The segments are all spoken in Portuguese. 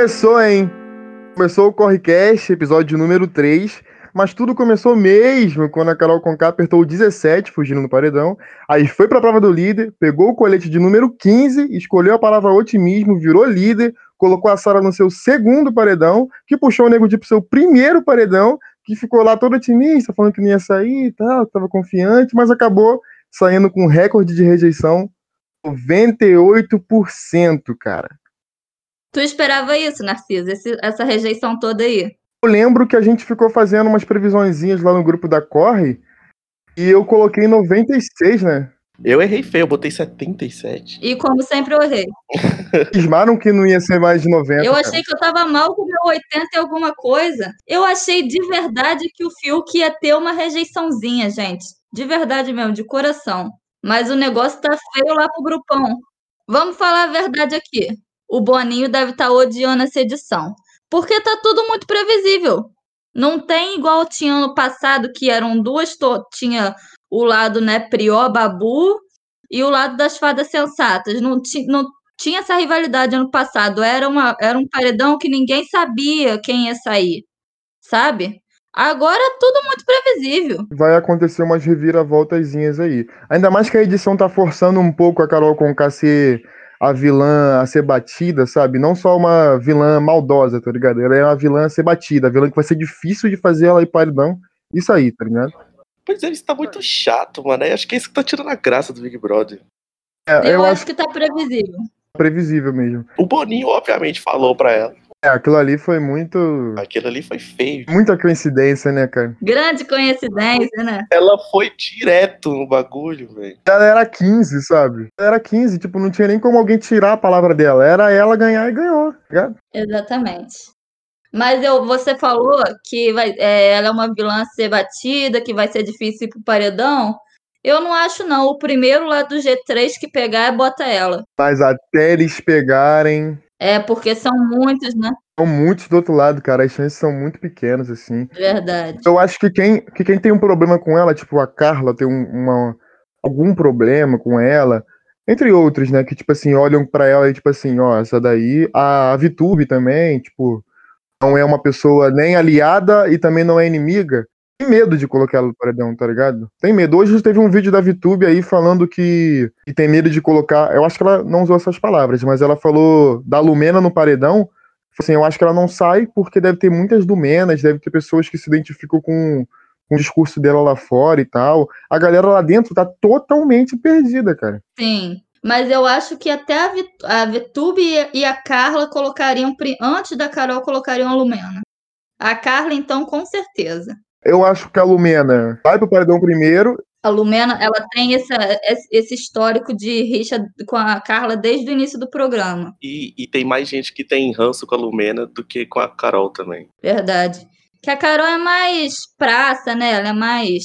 Começou, hein? Começou o Correcast, episódio número 3. Mas tudo começou mesmo quando a Carol Conká apertou o 17, fugindo no paredão. Aí foi pra prova do líder, pegou o colete de número 15, escolheu a palavra otimismo, virou líder, colocou a Sara no seu segundo paredão, que puxou o Nego Di pro seu primeiro paredão, que ficou lá todo otimista, falando que não ia sair e tal, tava confiante, mas acabou saindo com recorde de rejeição 98%, cara. Tu esperava isso, Narciso? Esse, essa rejeição toda aí? Eu lembro que a gente ficou fazendo umas previsõezinhas lá no grupo da Corre e eu coloquei 96, né? Eu errei feio, eu botei 77. E como sempre eu errei. Cismaram que não ia ser mais de 90. Eu cara. achei que eu tava mal com o meu 80 e alguma coisa. Eu achei de verdade que o Fiuk ia ter uma rejeiçãozinha, gente. De verdade mesmo, de coração. Mas o negócio tá feio lá pro grupão. Vamos falar a verdade aqui. O Boninho deve estar odiando essa edição. Porque tá tudo muito previsível. Não tem igual tinha ano passado, que eram duas. Tinha o lado, né, Prió, Babu e o lado das fadas sensatas. Não, ti... não tinha essa rivalidade ano passado. Era, uma... Era um paredão que ninguém sabia quem ia sair. Sabe? Agora é tudo muito previsível. Vai acontecer umas reviravoltazinhas aí. Ainda mais que a edição tá forçando um pouco a Carol Conká ser a vilã a ser batida, sabe? Não só uma vilã maldosa, tá ligado? Ela é uma vilã a ser batida, a vilã que vai ser difícil de fazer ela ir paredão. Isso aí, tá ligado? Pois é, isso tá muito chato, mano. Eu acho que é isso que tá tirando a graça do Big Brother. É, Eu, eu acho acho que tá previsível. previsível mesmo. O Boninho, obviamente, falou pra ela. É, aquilo ali foi muito. Aquilo ali foi feio. Muita coincidência, né, cara? Grande coincidência, né? Ela foi direto no bagulho, velho. Ela era 15, sabe? Ela era 15, tipo, não tinha nem como alguém tirar a palavra dela. Era ela ganhar e ganhou, tá ligado? Exatamente. Mas eu, você falou que vai, é, ela é uma vilã ser batida, que vai ser difícil ir pro paredão. Eu não acho, não. O primeiro lá do G3 que pegar é bota ela. Mas até eles pegarem. É, porque são muitos, né? São muitos do outro lado, cara. As chances são muito pequenas, assim. Verdade. Eu acho que quem, que quem tem um problema com ela, tipo, a Carla tem um- uma, algum problema com ela, entre outros, né? Que, tipo assim, olham pra ela e, tipo assim, ó, essa daí. A Vitube também, tipo, não é uma pessoa nem aliada e também não é inimiga. Tem medo de colocar ela no paredão, tá ligado? Tem medo. Hoje teve um vídeo da Vitube aí falando que, que tem medo de colocar. Eu acho que ela não usou essas palavras, mas ela falou da Lumena no paredão. Assim, eu acho que ela não sai porque deve ter muitas Lumenas, deve ter pessoas que se identificam com, com o discurso dela lá fora e tal. A galera lá dentro tá totalmente perdida, cara. Sim. Mas eu acho que até a, Vit a Vitube e a- Carla colocariam, antes da Carol, colocariam a Lumena. A Carla, então, com certeza. Eu acho que a Lumena vai pro paredão primeiro. A Lumena, ela tem essa, esse esse histórico de rixa com a Carla desde o início do programa. E, e tem mais gente que tem ranço com a Lumena do que com a Carol também. Verdade. Que a Carol é mais praça, né? Ela é mais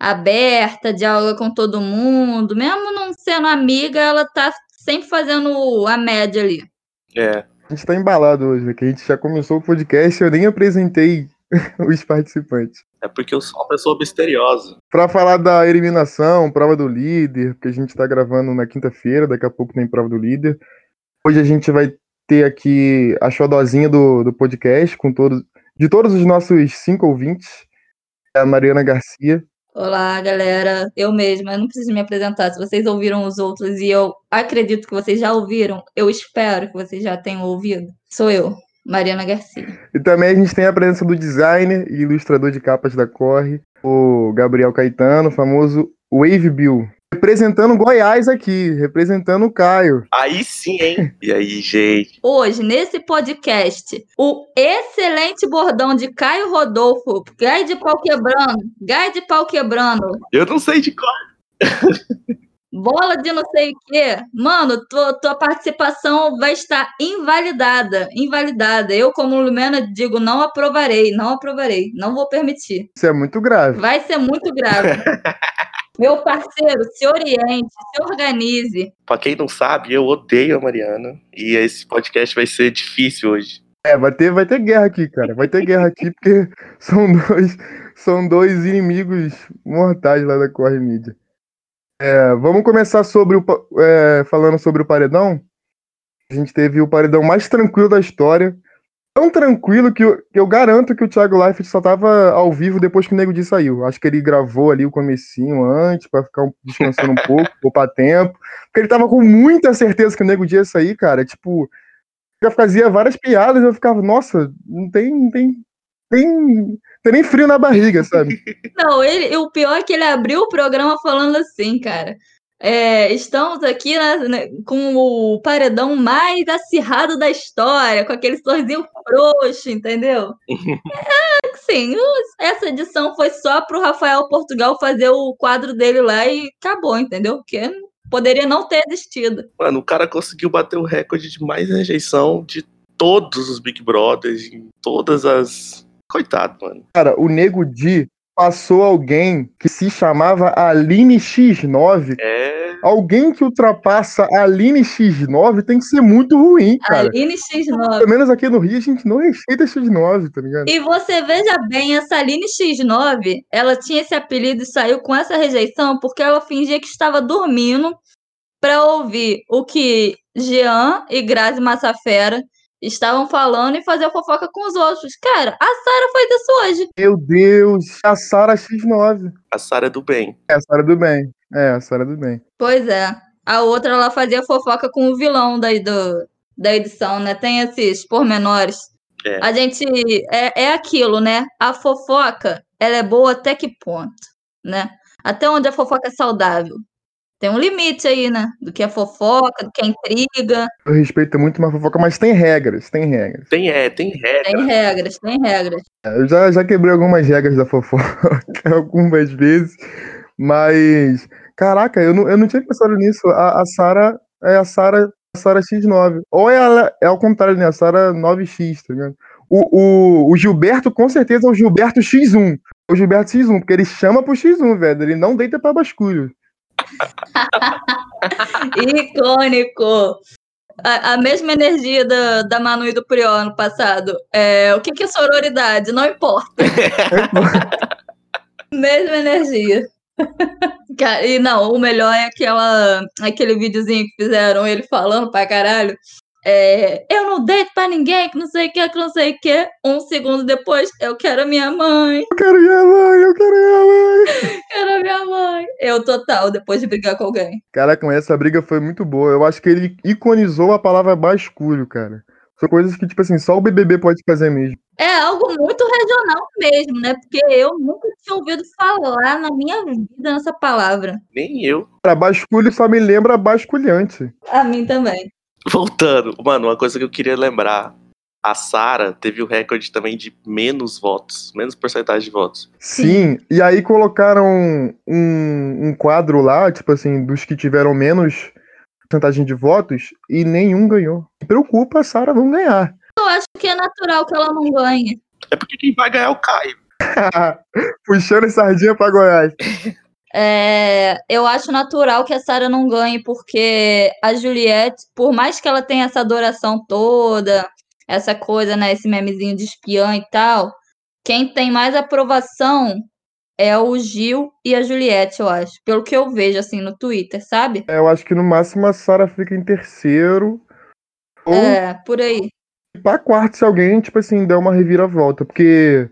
aberta, dialoga com todo mundo. Mesmo não sendo amiga, ela tá sempre fazendo a média ali. É. A gente tá embalado hoje, né? Que a gente já começou o podcast e eu nem apresentei os participantes. É porque eu sou uma pessoa misteriosa. Pra falar da eliminação, prova do líder, que a gente tá gravando na quinta-feira, daqui a pouco tem prova do líder. Hoje a gente vai ter aqui a xodozinha do, do podcast, com todos, de todos os nossos cinco ouvintes, é a Mariana Garcia. Olá, galera. Eu mesma, eu não preciso me apresentar. Se vocês ouviram os outros e eu acredito que vocês já ouviram, eu espero que vocês já tenham ouvido. Sou eu, Mariana Garcia. E também a gente tem a presença do designer e ilustrador de capas da Corre, o Gabriel Caetano, famoso Wave Bill. Representando Goiás aqui, representando o Caio. Aí sim, hein? E aí, gente? Hoje, nesse podcast, o excelente bordão de Caio Rodolfo, Gai de pau quebrando, Gai de pau quebrando, Eu não sei de qual. bola de não sei o quê. Mano, tua, tua participação vai estar invalidada, invalidada. Eu, como Lumena, digo, não aprovarei, não aprovarei, não vou permitir. Isso é muito grave. Vai ser muito grave. Meu parceiro, se oriente, se organize. Pra quem não sabe, eu odeio a Mariana. E esse podcast vai ser difícil hoje. É, vai ter, vai ter guerra aqui, cara. Vai ter guerra aqui porque são dois, são dois inimigos mortais lá da Corre Mídia. É, vamos começar sobre o, é, falando sobre o paredão. A gente teve o paredão mais tranquilo da história. Tão tranquilo que eu, que eu garanto que o Thiago Leifert só tava ao vivo depois que o Nego Di saiu. Acho que ele gravou ali o comecinho antes, para ficar descansando um pouco, poupar tempo. Porque ele tava com muita certeza que o Nego Di ia sair, cara. Tipo, já fazia várias piadas, eu ficava, nossa, não tem, não tem, tem, tem nem frio na barriga, sabe? Não, ele, o pior é que ele abriu o programa falando assim, cara. É, estamos aqui né, né, com o paredão mais acirrado da história, com aquele sorrisinho frouxo, entendeu? é, sim, essa edição foi só pro Rafael Portugal fazer o quadro dele lá e acabou, entendeu? Porque poderia não ter existido. Mano, o cara conseguiu bater o recorde de mais rejeição de todos os Big Brothers, em todas as. Coitado, mano. Cara, o Nego Di passou alguém que se chamava Aline X9. É. Alguém que ultrapassa a Aline X9 tem que ser muito ruim, cara. Aline X9. Pelo menos aqui no Rio a gente não respeita X9, tá ligado? E você veja bem, essa Aline X9, ela tinha esse apelido e saiu com essa rejeição porque ela fingia que estava dormindo para ouvir o que Jean e Grazi Massafera estavam falando e fazer fofoca com os outros. Cara, a Sara faz isso hoje. Meu Deus, a Sara X9. A Sara é do bem. É, a Sara do bem. É, a Sara do bem. Pois é. A outra, ela fazia fofoca com o vilão daí do, da edição, né? Tem esses pormenores. É. A gente. É, é aquilo, né? A fofoca, ela é boa até que ponto, né? Até onde a fofoca é saudável. Tem um limite aí, né? Do que é fofoca, do que é intriga. Eu respeito muito uma fofoca, mas tem regras, tem regras. Tem, é, tem regra. Tem regras, tem regras. Eu já, já quebrei algumas regras da fofoca algumas vezes, mas. Caraca, eu não, eu não tinha pensado nisso. A, a Sara é a Sara a Sara X9. Ou ela é ao contrário, né? A Sara 9X, tá ligado? O, o, o Gilberto, com certeza, é o Gilberto X1. O Gilberto X1, porque ele chama pro X1, velho. Ele não deita pra basculho. Icônico. A, a, mesma energia da, da Manu e do Prior ano passado. É, o que, que é sororidade? Não importa. mesma energia. e não, o melhor é aquela, aquele videozinho que fizeram ele falando pra caralho. É, eu não deito pra ninguém, que não sei o que, que não sei o que. Um segundo depois, eu quero a minha mãe. Eu quero minha mãe, eu quero minha mãe. quero a minha mãe. Eu total, depois de brigar com alguém. Caraca, essa briga foi muito boa. Eu acho que ele iconizou a palavra basculho, cara. São coisas que, tipo assim, só o BBB pode fazer mesmo. É algo muito regional mesmo, né? Porque eu nunca tinha ouvido falar na minha vida nessa palavra. Nem eu. Cara, basculho só me lembra basculhante. A mim também. Voltando, mano, uma coisa que eu queria lembrar. A Sara teve o recorde também de menos votos, menos porcentagem de votos. Sim, e aí colocaram um, um quadro lá, tipo assim, dos que tiveram menos porcentagem de votos e nenhum ganhou. Preocupa a Sara não ganhar. Eu acho que é natural que ela não ganhe. É porque quem vai ganhar é o Caio. Puxando sardinha pra Goiás. É, eu acho natural que a Sara não ganhe, porque a Juliette, por mais que ela tenha essa adoração toda, essa coisa, né, esse memezinho de espiã e tal, quem tem mais aprovação é o Gil e a Juliette, eu acho. Pelo que eu vejo, assim, no Twitter, sabe? É, eu acho que no máximo a Sara fica em terceiro. Ou É, por aí. pra quarto se alguém, tipo assim, der uma reviravolta. Porque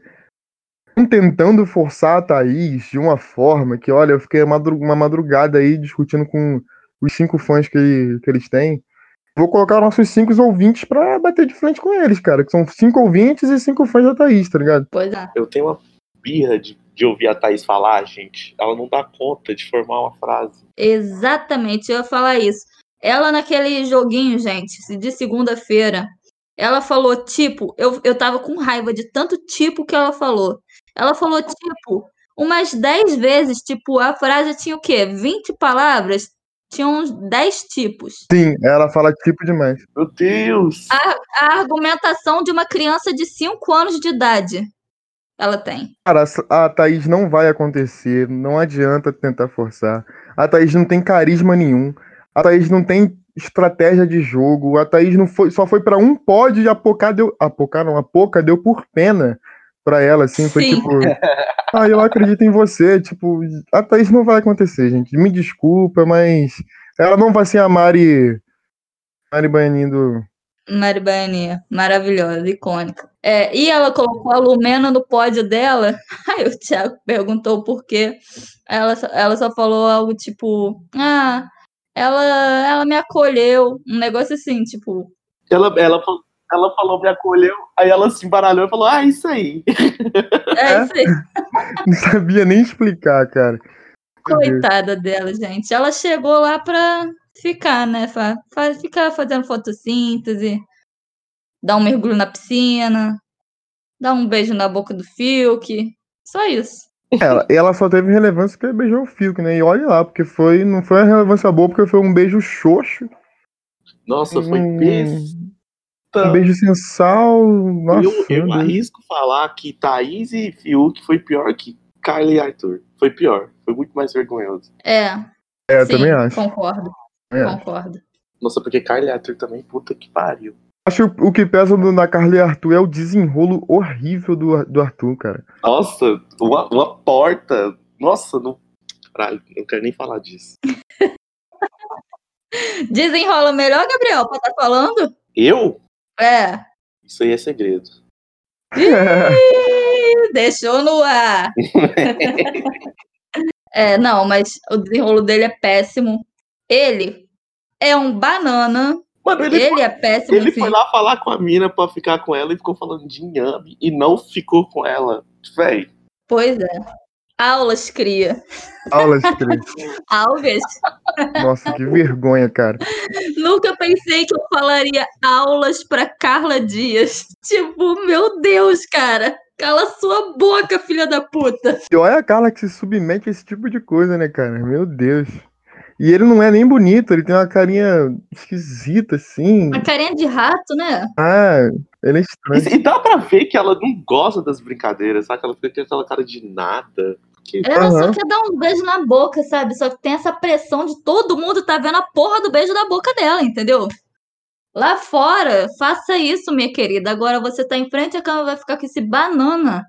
tentando forçar a Thaís de uma forma que, olha, eu fiquei uma madrugada aí discutindo com os cinco fãs que, que eles têm. Vou colocar nossos cinco ouvintes pra bater de frente com eles, cara. Que são cinco ouvintes e cinco fãs da Thaís, tá ligado? Pois é. Eu tenho uma birra de, de ouvir a Thaís falar, gente. Ela não dá conta de formar uma frase. Exatamente, eu ia falar isso. Ela naquele joguinho, gente, de segunda-feira, ela falou tipo, eu, eu tava com raiva de tanto tipo que ela falou. Ela falou tipo, umas 10 vezes, tipo, a frase tinha o quê? 20 palavras? Tinha uns 10 tipos. Sim, ela fala tipo demais. Meu Deus! A, a argumentação de uma criança de 5 anos de idade. Ela tem. Cara, a Thaís não vai acontecer. Não adianta tentar forçar. A Thaís não tem carisma nenhum. A Thaís não tem estratégia de jogo. A Thaís não foi, só foi pra um pódio e a Poca deu. A Poca não, a Poca deu por pena pra ela, assim. Foi Sim. tipo. Ah, eu acredito em você. Tipo, a Thaís não vai acontecer, gente. Me desculpa, mas ela não vai ser a Mari Mari Baianinha do. Mari Baianinha, maravilhosa, icônica. É, e ela colocou a Lumena no pódio dela. Aí o Thiago perguntou por quê. Ela, só- ela só falou algo tipo: Ah, ela, ela me acolheu. Um negócio assim, tipo. Ela, ela, falou- ela falou, me acolheu, aí ela se embaralhou e falou, ah, isso aí. É É? isso aí. Não sabia nem explicar, cara. Coitada dela, gente. Ela chegou lá pra ficar, né? Fa ficar fazendo fotossíntese, dar um mergulho na piscina, dar um beijo na boca do Fiuk. Só isso. Ela, ela só teve relevância porque beijou o Fiuk, né? E olha lá, porque foi, não foi uma relevância boa, porque foi um beijo xoxo. Nossa, foi Hum, besta. Um beijo sem sal. Nossa, eu eu arrisco falar que Thaís e Fiuk foi pior que Carly e Arthur. Foi pior. Foi muito mais vergonhoso. É, É, eu sim, também acho. concordo. É. Concordo. Nossa, porque Carly e Arthur também, puta que pariu. Acho que o que pesa na Carly e Arthur é o desenrolo horrível do, do Arthur, cara. Nossa, uma, uma porta. Nossa, não. Caralho, não quero nem falar disso. Desenrola melhor, Gabriel, pra estar falando? Eu? É. Isso aí é segredo. Ih, Deixou no ar. é, não, mas o desenrolo dele é péssimo. Ele é um banana. Mano, ele, Ele foi, é péssimo. ele assim. foi lá falar com a mina pra ficar com ela e ficou falando de inhame e não ficou com ela. Véi, Pois é. Aulas cria. Aulas, Cris. Algas. Nossa, que vergonha, cara. Nunca pensei que eu falaria aulas pra Carla Dias. Tipo, meu Deus, cara. Cala sua boca, filha da puta. E olha a Carla que se submete a esse tipo de coisa, né, cara? Meu Deus. E ele não é nem bonito, ele tem uma carinha esquisita, assim. Uma carinha de rato, né? Ah, ele é estranho. E, e dá pra ver que ela não gosta das brincadeiras, sabe? Ela fica com aquela cara de nada. Que- Ela só Aham. quer dar um beijo na boca, sabe? Só que tem essa pressão de todo mundo tá vendo a porra do beijo da boca dela, entendeu? Lá fora, faça isso, minha querida. Agora você tá em frente à câmera vai ficar com esse banana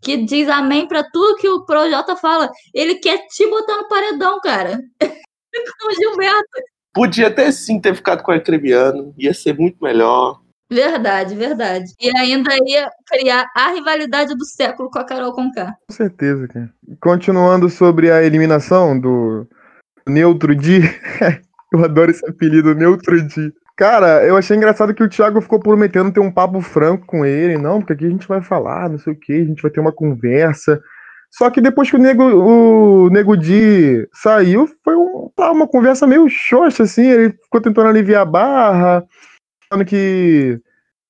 que diz amém pra tudo que o Projota fala. Ele quer te botar no paredão, cara. Com o Gilberto. Podia até sim ter ficado com o Arcrebiano, ia ser muito melhor. Verdade, verdade. E ainda ia criar a rivalidade do século com a Carol Conká. Com certeza, cara. Continuando sobre a eliminação do Neutro Di. eu adoro esse apelido, Neutro Di. Cara, eu achei engraçado que o Thiago ficou prometendo ter um papo franco com ele. Não, porque aqui a gente vai falar, não sei o que, a gente vai ter uma conversa. Só que depois que o Nego, o Nego Di saiu, foi um- tá, uma conversa meio xoxa, assim. Ele ficou tentando aliviar a barra, falando que.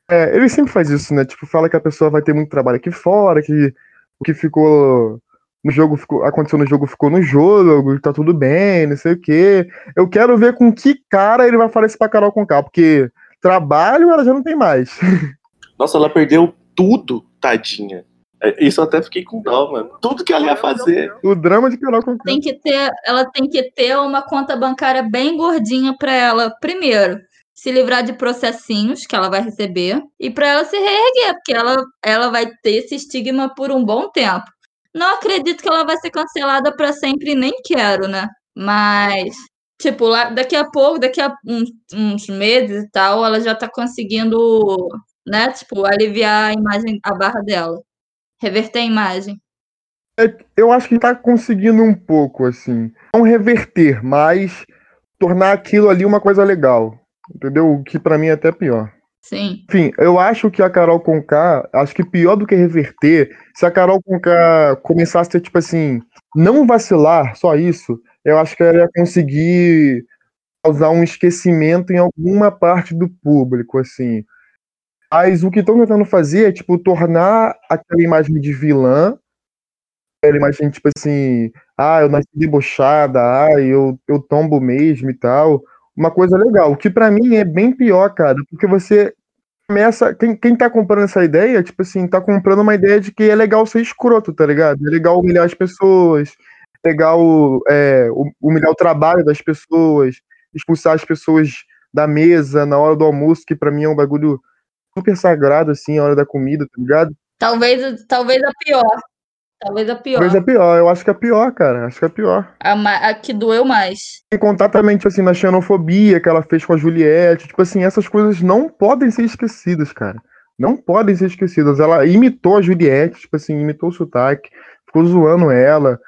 É, ele sempre faz isso, né? Tipo, fala que a pessoa vai ter muito trabalho aqui fora, que o que ficou no jogo ficou, aconteceu no jogo ficou no jogo, tá tudo bem, não sei o quê. Eu quero ver com que cara ele vai falar isso pra Carol Conká, porque trabalho ela já não tem mais. Nossa, ela perdeu tudo, tadinha. É, Isso eu até fiquei com dó, mano. Tudo que ela ia fazer. O drama de Carol Conká. Tem que ter, ela tem que ter uma conta bancária bem gordinha para ela, primeiro, se livrar de processinhos que ela vai receber e para ela se reerguer, porque ela, ela vai ter esse estigma por um bom tempo. Não acredito que ela vai ser cancelada para sempre, nem quero, né? Mas, tipo, lá, daqui a pouco, daqui a uns, uns meses e tal, ela já tá conseguindo, né, tipo, aliviar a imagem, a barra dela. Reverter a imagem. Eu acho que tá conseguindo um pouco, assim. Não reverter, mas tornar aquilo ali uma coisa legal. Entendeu? O que pra mim é até pior. Sim. Enfim, eu acho que a Carol Conká, acho que pior do que reverter, se a Carol Conká começasse a tipo assim, não vacilar, só isso, eu acho que ela ia conseguir causar um esquecimento em alguma parte do público, assim. Mas o que estão tentando fazer é, tipo, tornar aquela imagem de vilã, aquela imagem, tipo assim, ah, eu nasci debochada, ah, eu, eu tombo mesmo e tal, uma coisa legal, que pra mim é bem pior, cara, porque você começa. Quem, quem tá comprando essa ideia, tipo assim, tá comprando uma ideia de que é legal ser escroto, tá ligado? É legal humilhar as pessoas, é legal é, hu- humilhar o trabalho das pessoas, expulsar as pessoas da mesa na hora do almoço, que pra mim é um bagulho super sagrado, assim, a hora da comida, tá ligado? Talvez, talvez a pior. Talvez a pior. Talvez a pior. Eu acho que é a pior, cara. Acho que é a pior. A, a que doeu mais. Sem contar também, tipo assim, na xenofobia que ela fez com a Juliette. Tipo assim, essas coisas não podem ser esquecidas, cara. Não podem ser esquecidas. Ela imitou a Juliette, tipo assim, imitou o sotaque, ficou zoando ela.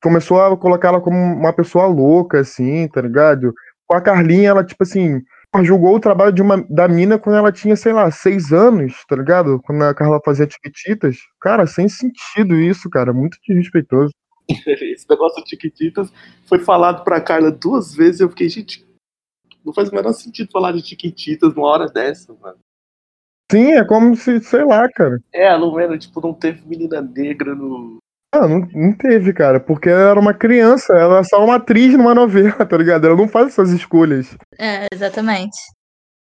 Começou a colocar ela como uma pessoa louca, assim, tá ligado? Com a Carlinha, ela, tipo assim, julgou o trabalho de uma, da mina quando ela tinha, sei lá, seis anos, tá ligado? Quando a Carla fazia Tiquititas. Cara, sem sentido isso, cara. Muito desrespeitoso. Esse negócio de Tiquititas foi falado pra Carla duas vezes e eu fiquei, gente, não faz o menor sentido falar de Tiquititas numa hora dessa, mano. Sim, é como se, sei lá, cara. É, a Lumena, tipo, não teve menina negra no. Ah, não, não teve, cara, porque ela era uma criança, ela é só uma atriz numa novela, tá ligado? Ela não faz essas escolhas. É, exatamente.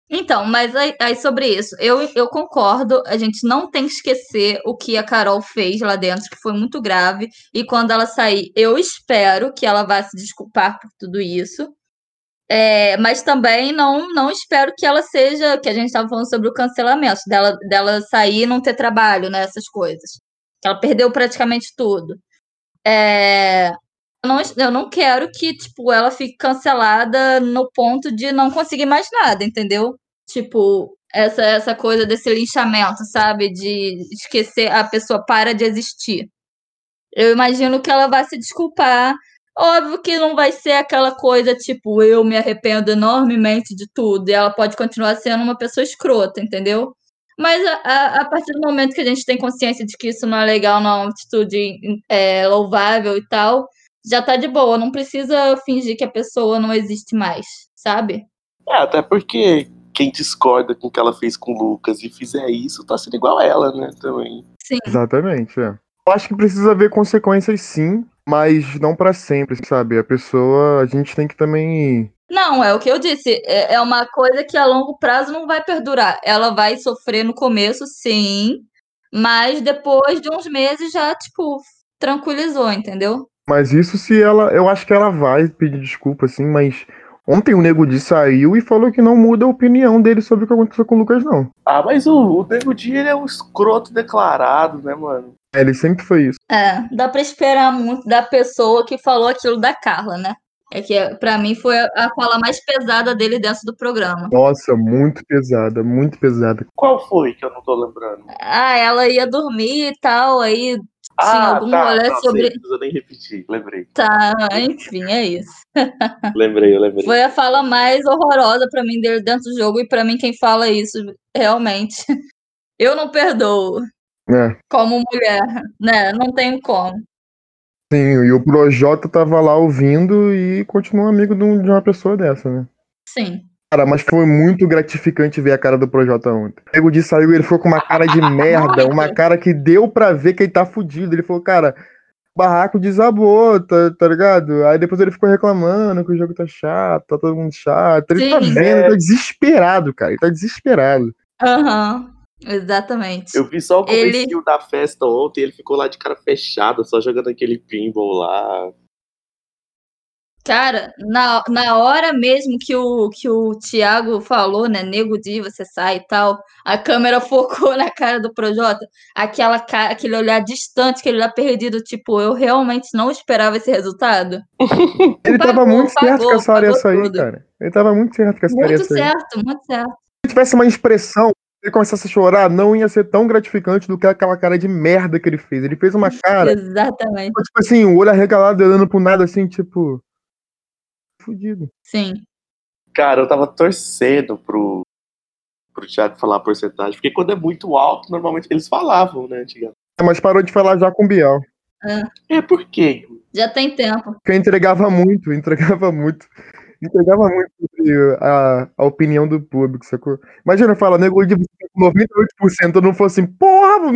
Então, mas aí, aí sobre isso, eu, eu concordo, a gente não tem que esquecer o que a Carol fez lá dentro, que foi muito grave, e quando ela sair, eu espero que ela vá se desculpar por tudo isso. É, mas também não, não espero que ela seja, que a gente estava falando sobre o cancelamento, dela, dela sair e não ter trabalho, né, essas coisas. Ela perdeu praticamente tudo. É, eu, não, eu não quero que, tipo, ela fique cancelada no ponto de não conseguir mais nada, entendeu? Tipo, essa, essa coisa desse linchamento, sabe? De esquecer, a pessoa para de existir. Eu imagino que ela vai se desculpar. Óbvio que não vai ser aquela coisa tipo, eu me arrependo enormemente de tudo, e ela pode continuar sendo uma pessoa escrota, entendeu? Mas a, a, a partir do momento que a gente tem consciência de que isso não é legal, não é uma atitude é, louvável e tal, já tá de boa, não precisa fingir que a pessoa não existe mais, sabe? É, até porque quem discorda com o que ela fez com o Lucas e fizer isso, tá sendo igual a ela, né, também. Sim. Exatamente, é. Eu acho que precisa haver consequências sim, mas não pra sempre, sabe? A pessoa, a gente tem que também. Não, é o que eu disse. É, é uma coisa que a longo prazo não vai perdurar. Ela vai sofrer no começo, sim, mas depois de uns meses já, tipo, tranquilizou, entendeu? Mas isso se ela. Eu acho que ela vai pedir desculpa, assim, mas. Ontem o Nego Di saiu e falou que não muda a opinião dele sobre o que aconteceu com o Lucas, não. Ah, mas o, o Nego Di, ele é um escroto declarado, né, mano? É, ele sempre foi isso. É, dá pra esperar muito da pessoa que falou aquilo da Carla, né? É que pra mim foi a, fala mais pesada dele dentro do programa. Nossa, muito pesada, muito pesada. Qual foi que eu não tô lembrando? Ah, ela ia dormir e tal, aí tinha Ah, algum tá, rolê tá, sobre. não precisa nem repetir, lembrei. Tá, enfim, é isso. Lembrei, eu lembrei. Foi a fala mais horrorosa pra mim dele dentro do jogo, e pra mim quem fala isso realmente. Eu não perdoo É. como mulher, né? Não tenho como. Sim, e o Projota tava lá ouvindo e continua amigo de um- de uma pessoa dessa, né? Sim. Cara, mas foi muito gratificante ver a cara do Projota ontem. O Nego Di saiu ele ficou com uma cara de merda, uma cara que deu pra ver que ele tá fudido. Ele falou, cara, o barraco desabou, tá, tá ligado? Aí depois ele ficou reclamando que o jogo tá chato, tá todo mundo chato. Ele tá Sim. vendo, ele tá desesperado, cara. Ele tá desesperado. Aham. Exatamente. Eu vi só o Ele- comecinho da festa ontem, ele ficou lá de cara fechada, só jogando aquele pinball lá. Cara, na, na hora mesmo que o, que o Thiago falou, né? Nego de você sai e tal, a câmera focou na cara do Projota, aquela aquele olhar distante, aquele olhar perdido, tipo, eu realmente não esperava esse resultado. Ele tava Pagou, muito certo pagou, que essa área ia pagou sair, cara. Ele tava muito certo que essa área ia Muito certo, muito certo. Se tivesse uma expressão, ele começasse a chorar, não ia ser tão gratificante do que aquela cara de merda que ele fez. Ele fez uma cara, Exatamente. tipo assim, o olho arregalado, olhando pro nada, assim, tipo. Fudido. Sim. Cara, eu tava torcendo pro, pro Thiago falar a porcentagem, porque quando é muito alto, normalmente eles falavam, né, antigamente. Mas parou de falar já com o Biel. É, por quê? Já tem tempo. Porque entregava muito, entregava muito. Entregava muito a, a opinião do público, sacou? Imagina, fala, nego de 98%, eu não fosse assim, porra,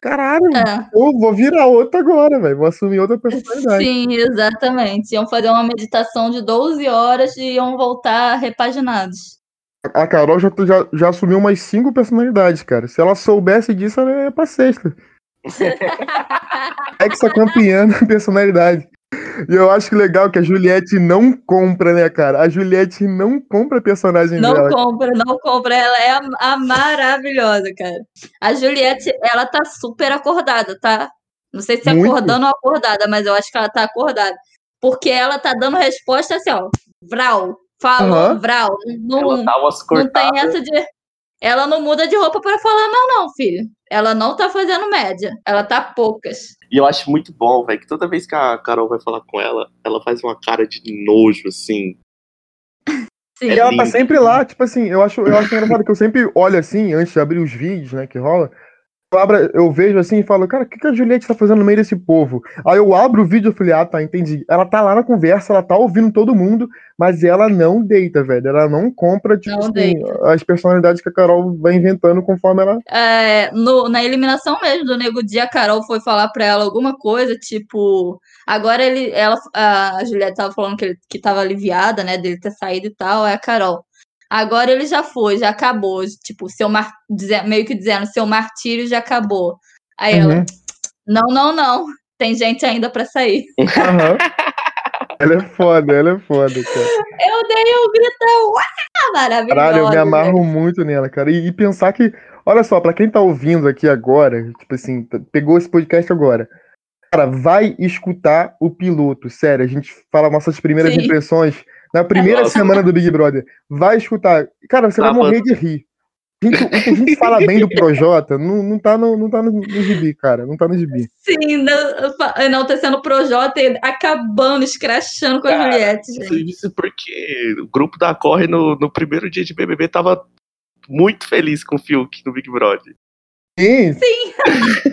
caralho, É. vou virar outra agora, velho. Vou assumir outra personalidade. Sim, exatamente. Iam fazer uma meditação de 12 horas e iam voltar repaginados. A Carol já, já, já assumiu umas cinco personalidades, cara. Se ela soubesse disso, ela ia pra sexta. Ex-campeã na personalidade. E eu acho que legal que a Juliette não compra, né, cara? A Juliette não compra personagem Não dela. compra, não compra. Ela é a, a maravilhosa, cara. A Juliette, ela tá super acordada, tá? Não sei se é Muito. acordando ou acordada, mas eu acho que ela tá acordada. Porque ela tá dando resposta assim, ó. Vral. Falou, Aham. vral. Não, Ela tava umas não tem essa de. Ela não muda de roupa para falar, não, não, filho. Ela não tá fazendo média. Ela tá poucas. E eu acho muito bom, velho, que toda vez que a Carol vai falar com ela, ela faz uma cara de nojo, assim. Sim. E ela tá lindo. sempre lá, tipo assim, eu acho, eu acho engraçado que eu sempre olho assim, antes de abrir os vídeos, né, que rola. Eu, abro, eu vejo assim e falo, cara, o que, que a Juliette tá fazendo no meio desse povo? Aí eu abro o vídeo e falei, ah, tá, entendi. Ela tá lá na conversa, ela tá ouvindo todo mundo, mas ela não deita, velho. Ela não compra, tipo Não assim, as personalidades que a Carol vai inventando conforme ela. É, no- na eliminação mesmo do Nego Dia, a Carol foi falar pra ela alguma coisa, tipo. Agora ele, ela, a Juliette tava falando que, ele, que tava aliviada, né, dele ter saído e tal. Aí a Carol. Agora ele já foi, já acabou. Tipo, seu mar, meio que dizendo, seu martírio já acabou. Aí ela, Uhum. não, não, não. Tem gente ainda pra sair. Aham. ela é foda, ela é foda, cara. Eu dei um grito, uau, maravilhosa. Caralho, eu me amarro gente. muito nela, cara. E, e pensar que, olha só, pra quem tá ouvindo aqui agora, tipo assim, pegou esse podcast agora, cara, vai escutar o piloto. Sério, a gente fala nossas primeiras Sim. impressões na primeira Nossa. semana do Big Brother. Vai escutar. Cara, você vai Tá, morrer de rir. O que a gente fala bem do Projota não, não tá, no, não tá no, no gibi, cara. Não tá no gibi. Sim, enaltecendo o Projota e acabando, escrachando com a Cara, Juliette, gente. Isso porque o grupo da Corre no, no primeiro dia de BBB tava muito feliz com o Fiuk no Big Brother. Sim.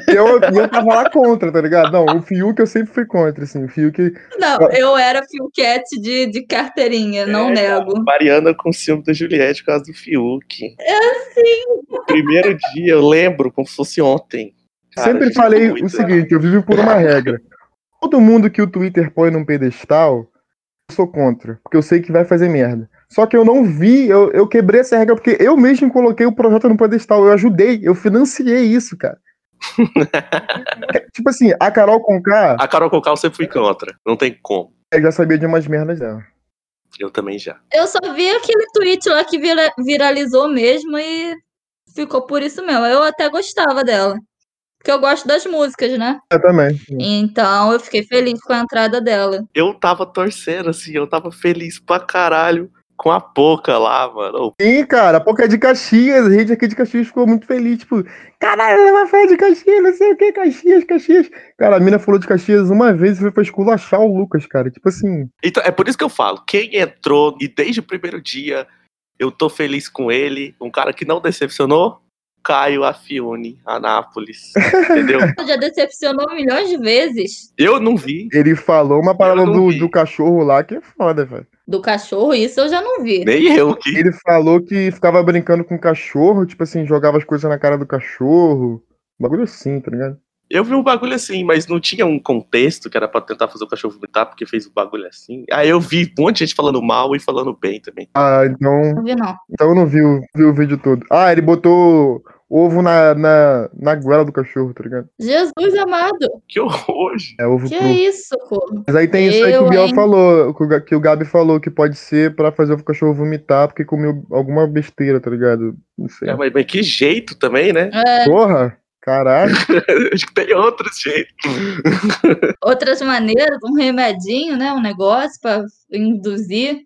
E eu, eu tava lá contra, tá ligado? Não, o Fiuk eu sempre fui contra, assim. O Fiuk. Não, eu era Fiuquete de, de carteirinha, não É, nego. Mariana com ciúme da Juliette por causa do Fiuk. É sim. No primeiro dia, eu lembro como se fosse ontem. Cara, Sempre falei o seguinte, eu vivo por uma regra. Todo mundo que o Twitter põe num pedestal, eu sou contra, porque eu sei que vai fazer merda. Só que eu não vi, eu, eu quebrei essa regra porque eu mesmo coloquei o projeto no pedestal, eu ajudei, eu financiei isso, cara. tipo assim, a Carol Conká A Carol Conká eu sempre fui contra. Não tem como. eu já sabia de umas merdas dela. Eu também já. Eu só vi aquele tweet lá que vira- viralizou mesmo e ficou por isso mesmo. Eu até gostava dela. Porque eu gosto das músicas, né? Eu também. Então eu fiquei feliz com a entrada dela. Eu tava torcendo, assim, eu tava feliz pra caralho com a Poca lá, mano. Sim, cara, a Poca é de Caxias, a gente aqui de Caxias ficou muito feliz, tipo, caralho, ela vai falar de Caxias, não sei o que, Caxias, Caxias. Cara, a mina falou de Caxias uma vez e foi pra esculachar o Lucas, cara, tipo assim, Então, é por isso que eu falo, quem entrou e desde o primeiro dia eu tô feliz com ele, um cara que não decepcionou, Caio Afiune, Anápolis. Entendeu? Já decepcionou milhões de vezes Eu não vi, ele falou uma parada do, vi. do cachorro lá que é foda, velho. do cachorro, isso eu já não vi. nem eu que. Ele falou que ficava brincando com o cachorro, tipo assim, jogava as coisas na cara do cachorro, bagulho assim, tá ligado? Eu vi um bagulho assim, mas não tinha um contexto que era pra tentar fazer o cachorro vomitar porque fez o bagulho assim. Aí eu vi um monte de gente falando mal e falando bem também. Ah, então, Não vi, não. então eu não vi, o- vi o vídeo todo. Ah, ele botou ovo na, na, na goela do cachorro, tá ligado? Jesus amado. Que horror! É ovo Que cru. isso, pô? Mas aí tem isso aí que Eu, o Biel hein? falou, que o Ga- que o Gabi falou, que pode ser pra fazer o cachorro vomitar porque comeu alguma besteira, tá ligado? Não sei. É, mas, mas que jeito também, né? Porra, caralho. Acho que tem outros jeitos. Outras maneiras, um remedinho, né? Um negócio pra induzir.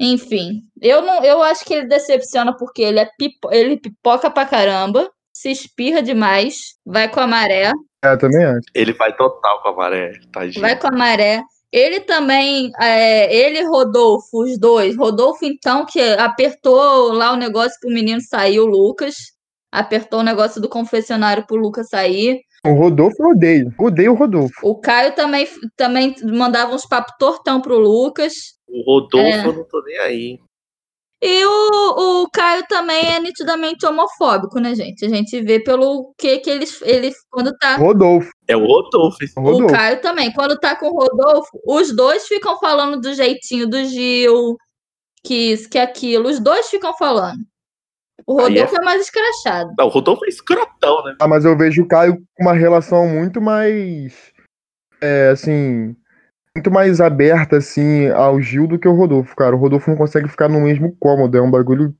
Enfim, eu não, eu acho que ele decepciona porque ele é pipo, ele pipoca pra caramba, se espirra demais, vai com a maré, É, eu também acho. Ele vai total com a maré, tadinho. vai com a maré. Ele também, é, ele e Rodolfo, os dois. Rodolfo, então, que apertou lá o negócio pro menino sair, o Lucas. Apertou o negócio do confessionário pro Lucas sair. O Rodolfo eu odeio. Odeio o Rodolfo. O Caio também, também mandava uns papos tortão pro Lucas. O Rodolfo É. eu não tô nem aí. E o, o Caio também é nitidamente homofóbico, né, gente? A gente vê pelo que, que eles, ele, quando tá. Rodolfo. É o Rodolfo. O Rodolfo. Caio também, quando tá com o Rodolfo, os dois ficam falando do jeitinho do Gil, que isso, que aquilo. Os dois ficam falando. O Aí é Rodolfo é mais escrachado. Não, o Rodolfo é escrotão, né? Ah, mas eu vejo o Caio com uma relação muito mais. É, assim. Muito mais aberta, assim, ao Gil do que o Rodolfo, cara. O Rodolfo não consegue ficar no mesmo cômodo. É um bagulho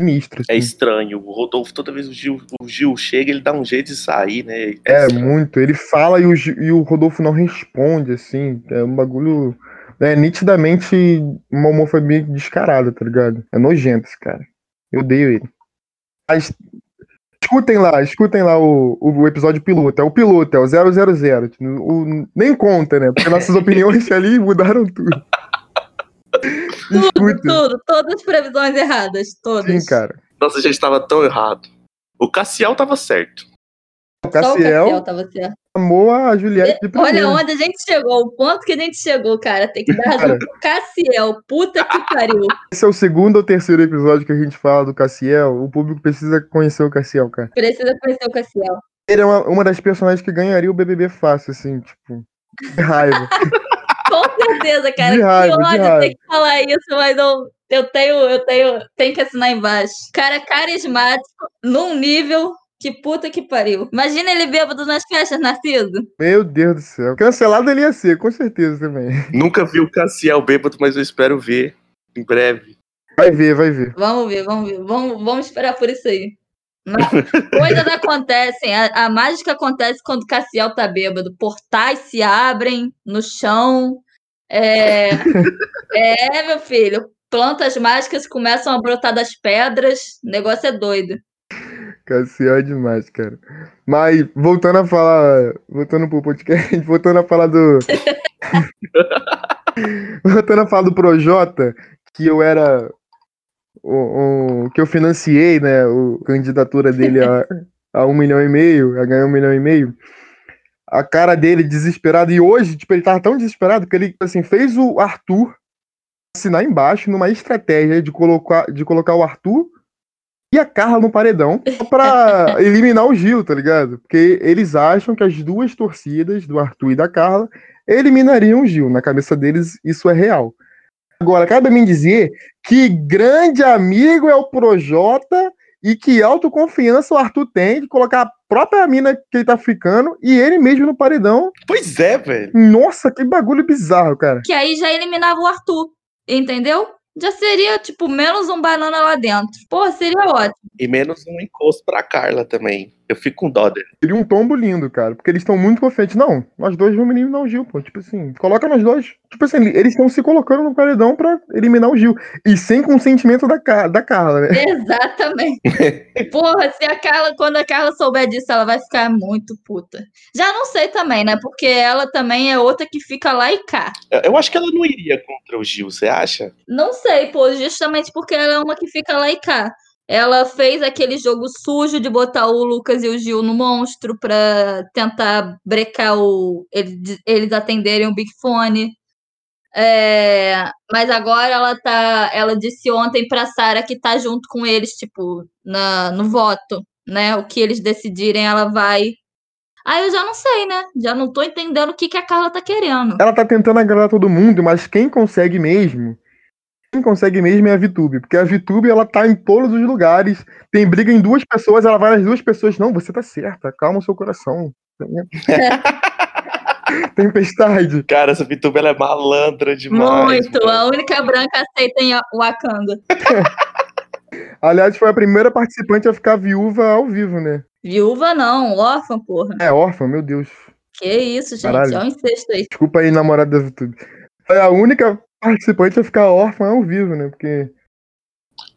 Sinistro. É assim. estranho. O Rodolfo, toda vez o Gil, o Gil chega, ele dá um jeito de sair, né? É, estranho. muito. Ele fala e o, Gi- e o Rodolfo não responde, assim. É um bagulho. É nitidamente uma homofobia descarada, tá ligado? É nojento esse cara. Eu odeio ele. Mas. Escutem lá, escutem lá o, o, o episódio piloto. É o piloto, é o 000. O, nem conta, né? Porque nossas opiniões ali mudaram tudo. Tudo, Escutem. tudo, todas as previsões erradas, todas. Sim, cara. Nossa, a gente tava tão errado. O Cassiel tava certo. O Só o Cassiel Cassiel tava certo. Amou a Juliette de Olha onde a gente chegou, o ponto que a gente chegou, cara. Tem que dar razão pro Cassiel. Puta que pariu. Esse é o segundo ou terceiro episódio que a gente fala do Cassiel. O público precisa conhecer o Cassiel, cara. Precisa conhecer o Cassiel. Ele é uma, uma das personagens que ganharia o BBB fácil, assim, tipo. De raiva. Com certeza, cara. De raiva, que ódio ter que falar isso, mas eu, eu tenho, eu tenho, tenho que assinar embaixo. Cara carismático, num nível que puta que pariu. Imagina ele bêbado nas festas, Narciso. Meu Deus do céu. Cancelado ele ia ser, com certeza também. Nunca vi o Cassiel bêbado, mas eu espero ver em breve. Vai ver, vai ver. Vamos ver, vamos ver. Vamos, vamos esperar por isso aí. Coisas acontecem, a, a mágica acontece quando o Cassiel tá bêbado. Portais se abrem no chão. É, é, meu filho. Plantas mágicas começam a brotar das pedras. O negócio é doido. Cassiel é demais, cara. Mas, voltando a falar. Voltando pro podcast, voltando a falar do. voltando a falar do Projota, que eu era. O, o- que eu financiei, né? A candidatura dele a, a um milhão e meio, a ganhar um milhão e meio. A cara dele desesperado. E hoje, tipo, ele tava tão desesperado que ele, assim, fez o Arthur assinar embaixo numa estratégia de colocar, de colocar o Arthur e a Carla no paredão só pra eliminar o Gil, tá ligado? Porque eles acham que as duas torcidas, do Arthur e da Carla, eliminariam o Gil. Na cabeça deles, isso é real. Agora, cabe a mim dizer que grande amigo é o Projota e que autoconfiança o Arthur tem de colocar a própria mina que ele tá ficando e ele mesmo no paredão. Pois é, velho. Nossa, que bagulho bizarro, cara. Que aí já eliminava o Arthur. Entendeu? Já seria, tipo, menos um banana lá dentro. Pô, seria ótimo. E menos um encosto pra Carla também. Eu fico com dó dele. Seria um tombo lindo, cara. Porque eles estão muito confiantes. Não, nós dois vamos eliminar o Gil, pô. Tipo assim, coloca nós dois. Tipo assim, eles estão se colocando no paredão pra eliminar o Gil. E sem consentimento da, da Carla, né? Exatamente. Porra, se a Carla, quando a Carla souber disso, ela vai ficar muito puta. Já não sei também, né? Porque ela também é outra que fica lá e cá. Eu- Eu acho que ela não iria contra o Gil, você acha? Não sei, pô, justamente porque ela é uma que fica lá e cá. Ela fez aquele jogo sujo de botar o Lucas e o Gil no monstro pra tentar brecar o eles, eles atenderem o Big Fone. É, mas agora ela tá, ela disse ontem pra Sara que tá junto com eles, tipo, na, no voto, né? O que eles decidirem, ela vai. Aí eu já não sei, né? Já não tô entendendo o que, que a Carla tá querendo. Ela tá tentando agradar todo mundo, mas quem consegue mesmo. Quem consegue mesmo é a Vitube. Porque a Vitube, ela tá em todos os lugares. Tem briga em duas pessoas, ela vai nas duas pessoas. Não, você tá certa, calma o seu coração. Tempestade. Cara, essa Vituba ela é malandra demais. Muito. mano. A única branca aceita em Wakanda. Aliás, foi a primeira participante a ficar viúva ao vivo, né? Viúva não, órfã, porra. É, órfã, meu Deus. Que isso, gente. Caralho. É um incesto aí. Desculpa aí, namorada da VTube. Foi a única participante a ficar órfã ao vivo, né? Porque.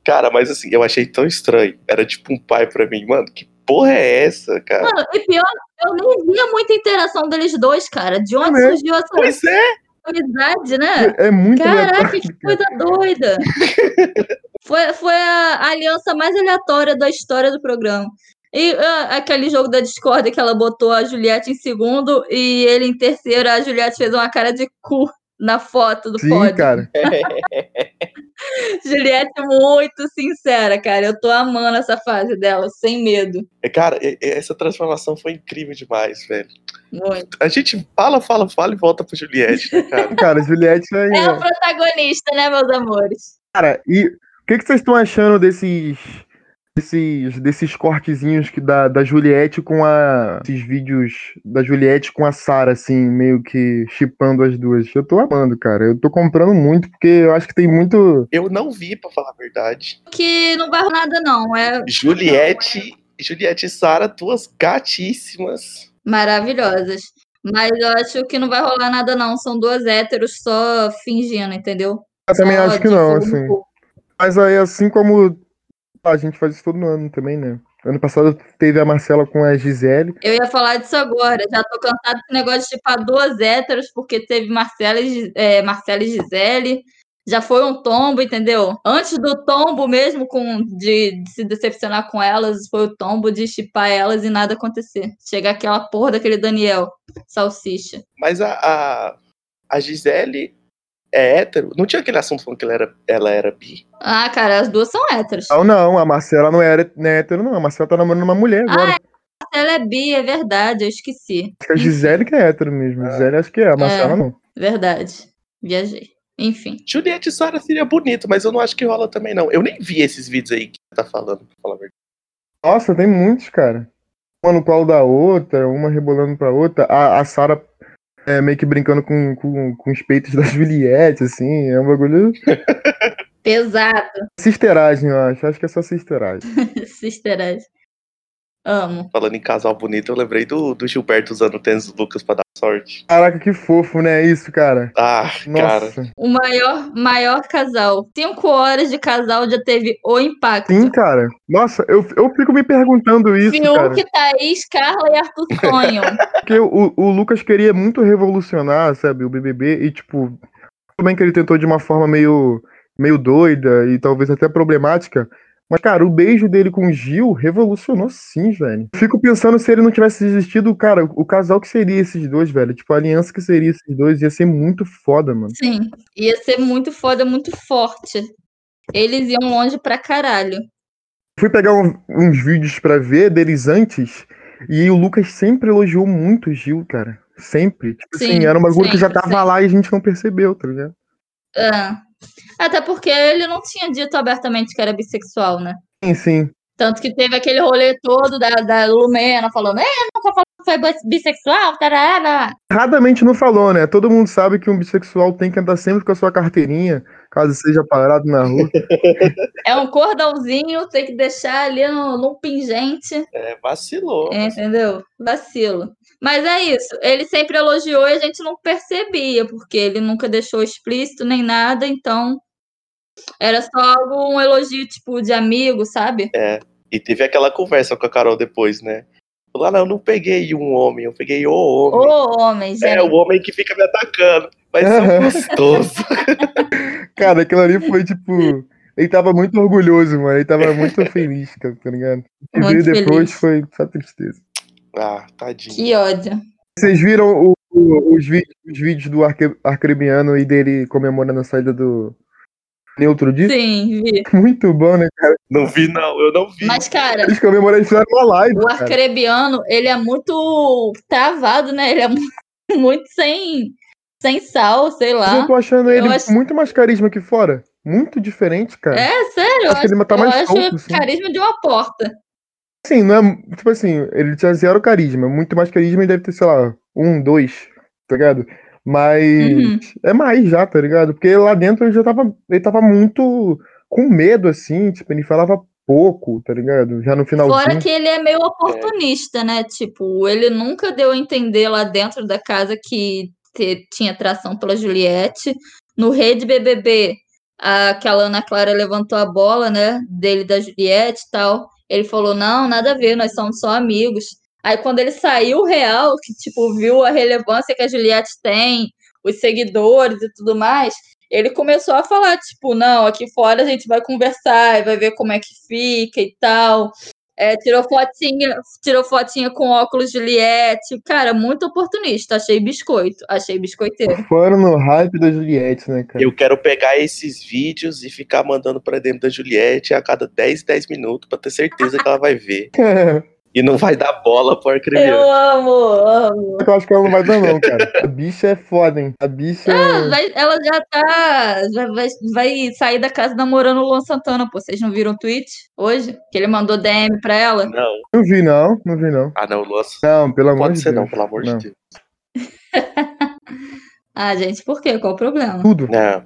Cara, mas assim, eu achei tão estranho. Era tipo um pai pra mim. Mano, que porra é essa, cara? Mano, e pior, eu nem via muita interação deles dois, cara. De onde Também. surgiu essa Pois é, amizade, né? É muito Caraca, que coisa doida. Foi, foi a aliança mais aleatória da história do programa. E ah, aquele jogo da Discord que ela botou a Juliette em segundo e ele em terceiro, a Juliette fez uma cara de cu na foto do Sim, pódio. cara. Juliette muito sincera, cara. Eu tô amando essa fase dela, sem medo. É, Cara, essa transformação foi incrível demais, velho. Muito. A gente fala, fala, fala e volta pro Juliette, né, cara? Cara, Juliette é. É o protagonista, né, meus amores? Cara, e o que, que vocês estão achando desses desses, desses cortezinhos que da, da Juliette com a. Esses vídeos da Juliette com a Sarah, assim, meio que chipando as duas. Eu tô amando, cara. Eu tô comprando muito, porque eu acho que tem muito. Eu não vi, pra falar a verdade. Que não vai rolar nada, não. É Juliette, Juliette e Sara, duas gatíssimas. maravilhosas. Mas eu acho que não vai rolar nada, não. São duas héteros só fingindo, entendeu? Eu também Só acho que não, assim. Mas aí, assim como a gente faz isso todo ano também, né? Ano passado teve a Marcela com a Gisele. Eu ia falar disso agora. Já tô cansado desse negócio de chipar duas héteros, porque teve Marcela e, é, Marcela e Gisele. Já foi um tombo, entendeu? Antes do tombo mesmo, com, de, de se decepcionar com elas, foi o tombo de chipar elas e nada acontecer. Chegar aquela porra daquele Daniel, salsicha. Mas a, a, a Gisele é hétero? Não tinha aquele assunto falando que ela era, ela era bi? Ah, cara, as duas são héteros. Não, não, a Marcela não era não é hétero, não. A Marcela tá namorando uma mulher agora. Ela é bi, é verdade, eu esqueci. Acho que a Gisele que é hétero mesmo. A Gisele acho que é, a Marcela É. não. Verdade. Viajei. Enfim. Juliette e Sara seria bonito, mas eu não acho que rola também, não. Eu nem vi esses vídeos aí que você tá falando, pra falar a verdade. Nossa, tem muitos, cara. Uma no colo da outra, uma rebolando pra outra. A, a Sarah é, meio que brincando com, com, com os peitos da Juliette, assim. É um bagulho. Pesado. Sisteragem, eu acho. Acho que é só sisteragem. Sisteragem. Amo. Falando em casal bonito, eu lembrei do, do Gilberto usando o tênis do Lucas pra dar sorte. Caraca, que fofo, né? Isso, cara. Ah, cara. Nossa. O maior, maior casal. Cinco horas de casal já teve o impacto. Sim, cara. Nossa, eu, eu fico me perguntando isso, cara. Fiuk, Thaís, Carla e Arthur Sonho. Porque o, o Lucas queria muito revolucionar, sabe, o BBB, e tipo, tudo bem que ele tentou de uma forma meio, meio doida e talvez até problemática, mas, cara, o beijo dele com o Gil revolucionou sim, velho. Fico pensando se ele não tivesse existido, cara, o casal que seria esses dois, velho. Tipo, a aliança que seria esses dois ia ser muito foda, mano. Sim. Ia ser muito foda, muito forte. Eles iam longe pra caralho. Fui pegar um- uns vídeos pra ver deles antes, e o Lucas sempre elogiou muito o Gil, cara. Sempre. Tipo Sim, assim, era um bagulho que já tava sempre. lá e a gente não percebeu, tá ligado? Ah. Até porque ele não tinha dito abertamente que era bissexual, né? Sim, sim. Tanto que teve aquele rolê todo da, da Lumena falando, é, nunca falou que foi bis- bissexual, tarará. Erradamente não falou, né? Todo mundo sabe que um bissexual tem que andar sempre com a sua carteirinha, caso seja parado na rua. É um cordãozinho, tem que deixar ali no, no pingente, É, vacilou. entendeu? Vacilo. Mas é isso, ele sempre elogiou e a gente não percebia, porque ele nunca deixou explícito nem nada, então era só algo, um elogio tipo de amigo, sabe? E teve aquela conversa com a Carol depois, né? Falou, ah, não, eu não peguei um homem, eu peguei o homem. Ô, homem, gente. é, o homem que fica me atacando. Vai ser um gostoso. Cara, aquilo ali foi tipo. Ele tava muito orgulhoso, mano. Ele tava muito feliz, tá ligado? O veio depois feliz. foi só tristeza. Ah, tadinho. Que ódio. Vocês viram o- o- os, vídeos, os vídeos do arque, arcrebiano e dele comemorando a saída do Neutro dia? Sim, vi. Muito bom, né, cara? Não vi, não, eu não vi. Mas, cara, Eles comemoraram fizeram uma live. o cara. arcrebiano, ele é muito travado, né? Ele é mu- muito sem, sem sal, sei Mas eu lá. tô achando ele acho- muito mais carisma aqui fora. Muito diferente, cara. É, sério, eu Acho que ele tá eu mais acho assim. carisma de uma porta. Assim, não é. Tipo assim, ele tinha zero carisma. Muito mais carisma e deve ter, sei lá, um, dois, tá ligado? Mas Uhum. é mais já, tá ligado? Porque lá dentro ele já tava. Ele tava muito com medo, assim, tipo, ele falava pouco, tá ligado? Já no finalzinho. Fora que ele é meio oportunista, né? Tipo, ele nunca deu a entender lá dentro da casa que te- tinha atração pela Juliette. No Rede BBB, aquela Ana Clara levantou a bola, né? Dele da Juliette e tal. Ele falou: não, nada a ver, nós somos só amigos. Aí quando ele saiu real, que tipo, viu a relevância que a Juliette tem, os seguidores e tudo mais, ele começou a falar, tipo, não, aqui fora a gente vai conversar e vai ver como é que fica e tal. É, tirou fotinha, tirou fotinha com óculos Juliette. Cara, muito oportunista. Achei biscoito. Achei biscoiteiro. Foram no hype da Juliette, né, cara? Eu quero pegar esses vídeos e ficar mandando pra dentro da Juliette a cada 10, 10 minutos pra ter certeza que ela vai ver. E não vai dar bola pro Eu arcrebiano. amo, amo. Eu acho que ela não vai dar, não, cara. A bicha é foda, hein? A bicha. Ah, vai- ela já tá. Já vai, vai sair da casa namorando o Luan Santana, pô. Vocês não viram o tweet hoje? Que ele mandou DM pra ela? Não. Não vi, não. Não vi, não. Ah, não, nossa. Não, pelo amor Pode de ser Deus. não, pelo amor Não. de Deus. Ah, gente, por quê? Qual o problema? Tudo. Não.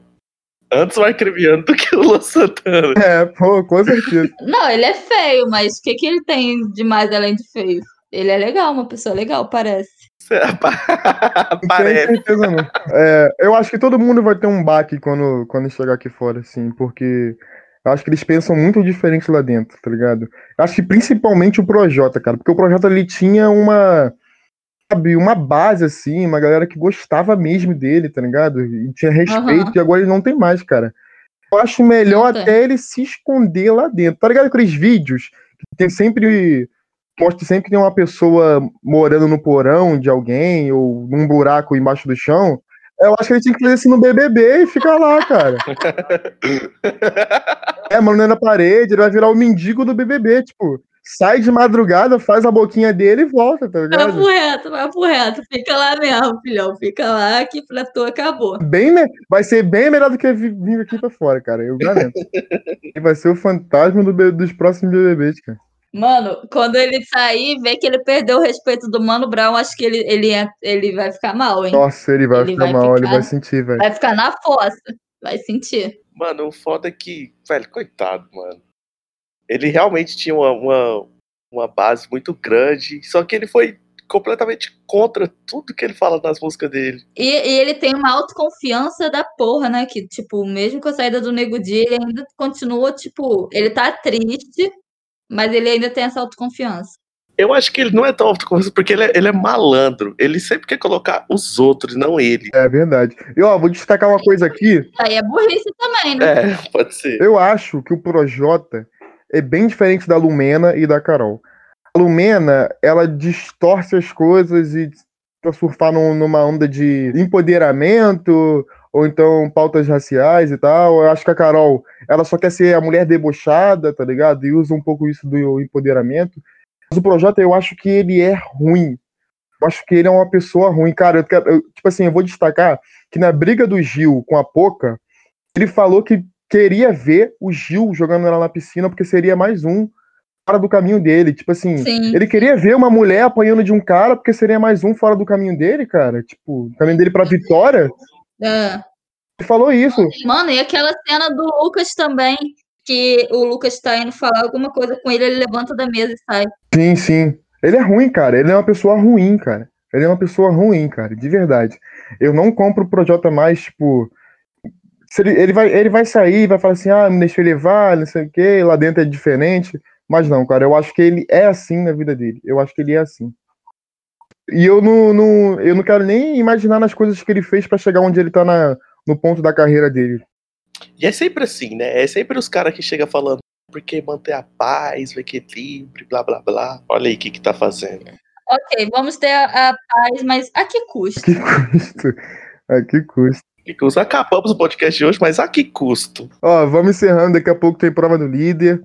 Antes o arcrebiano do que o Luan Santana. É, pô, com certeza. Não, ele é feio, mas o que, que ele tem de mais além de feio? Ele é legal, uma pessoa legal, parece. Não tenho Parece. certeza, não. É, eu acho que todo mundo vai ter um baque quando, quando chegar aqui fora, assim, porque eu acho que eles pensam muito diferente lá dentro, tá ligado? Eu acho que principalmente o Projota, cara, porque o Projota ele tinha uma, sabe, uma base, assim, uma galera que gostava mesmo dele, tá ligado? E tinha respeito, Aham. e agora ele não tem mais, cara. Eu acho melhor tem. até ele se esconder lá dentro. Tá ligado aqueles vídeos que tem sempre. Mostra sempre que tem uma pessoa morando no porão de alguém ou num buraco embaixo do chão. Eu acho que ele tinha que fazer assim no BBB e ficar lá, cara. É, mano, na parede, ele vai virar o mendigo do BBB, tipo. Sai de madrugada, faz a boquinha dele e volta, tá Vai ligado? pro reto, vai pro reto. Fica lá mesmo, filhão. Fica lá que pra tu acabou. Bem me- Vai ser bem melhor do que vi- vir aqui pra fora, cara. Eu garanto. Ele vai ser o fantasma do dos próximos BBBs, cara. Mano, quando ele sair e ver que ele perdeu o respeito do Mano Brown, acho que ele, ele, é- ele vai ficar mal, hein? Nossa, ele vai Ele ficar vai mal, ele ficar- vai sentir, velho. Vai ficar na fossa. Vai sentir. Mano, o foda é que, velho, coitado, mano. Ele realmente tinha uma, uma, uma base muito grande, só que ele foi completamente contra tudo que ele fala nas músicas dele. E, e ele tem uma autoconfiança da porra, né? Que, tipo, mesmo com a saída do Nego Di, ele ainda continua, tipo, ele tá triste, mas ele ainda tem essa autoconfiança. Eu acho que ele não é tão autoconfiança porque ele é, ele é malandro. Ele sempre quer colocar os outros, não ele. É verdade. E ó, vou destacar uma coisa aqui. Aí é burrice também, né? É, pode ser. Eu acho que o Projota é bem diferente da Lumena e da Carol. A Lumena, ela distorce as coisas e pra surfar num- numa onda de empoderamento, ou então pautas raciais e tal. Eu acho que a Carol, ela só quer ser a mulher debochada, tá ligado? E usa um pouco isso do empoderamento. Mas o Projota, eu acho que ele é ruim. Eu acho que ele é uma pessoa ruim. Cara, eu eu- tipo assim, eu vou destacar que na briga do Gil com a Poca, ele falou que queria ver o Gil jogando ela na piscina porque seria mais um fora do caminho dele. Tipo assim, Sim. ele queria ver uma mulher apanhando de um cara porque seria mais um fora do caminho dele, cara. Tipo, caminho dele pra vitória. É. Ele falou isso. Mano, e aquela cena do Lucas também, que o Lucas tá indo falar alguma coisa com ele, ele levanta da mesa e sai. Sim, sim. Ele é ruim, cara. Ele é uma pessoa ruim, cara. Ele é uma pessoa ruim, cara, de verdade. Eu não compro o Projota mais, tipo. Se ele, ele, vai, ele vai sair, vai falar assim, ah, me deixa eu levar, não sei o quê, lá dentro é diferente. Mas não, cara, eu acho que ele é assim na vida dele. Eu acho que ele é assim. E eu não, não, eu não quero nem imaginar nas coisas que ele fez pra chegar onde ele tá na, no ponto da carreira dele. E é sempre assim, né? É sempre os caras que chegam falando porque manter a paz, o equilíbrio, blá blá blá. Olha aí o que que tá fazendo. Ok, vamos ter a, a paz, mas a que custo? Que custo? A que custo? Custo? Acabamos o podcast de hoje, mas a que custo? Ó, vamos encerrando, daqui a pouco tem prova do líder.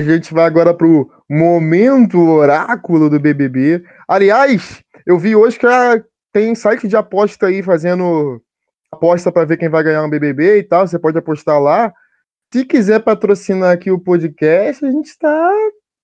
A gente vai agora pro momento oráculo do BBB. Aliás, eu vi hoje que tem site de aposta aí fazendo aposta pra ver quem vai ganhar um BBB e tal. Você pode apostar lá. Se quiser patrocinar aqui o podcast, a gente tá,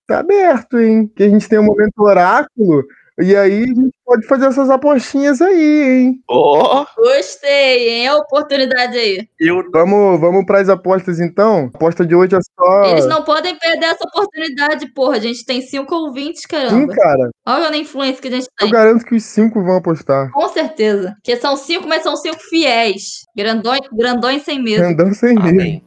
tá aberto, hein? Que a gente tem o momento oráculo. E aí a gente pode fazer essas apostinhas aí, hein? Ó, Gostei, hein? É a oportunidade aí. eu Vamos, vamos para as apostas então? A aposta de hoje é só. Eles não podem perder essa oportunidade, porra. A gente tem cinco ouvintes, Sim, caramba. cara. Olha a influência que a gente Eu tem. garanto que os cinco vão apostar. Com certeza. Porque são cinco, mas são cinco fiéis. Grandões, grandões sem medo. Andando sem medo. Amém.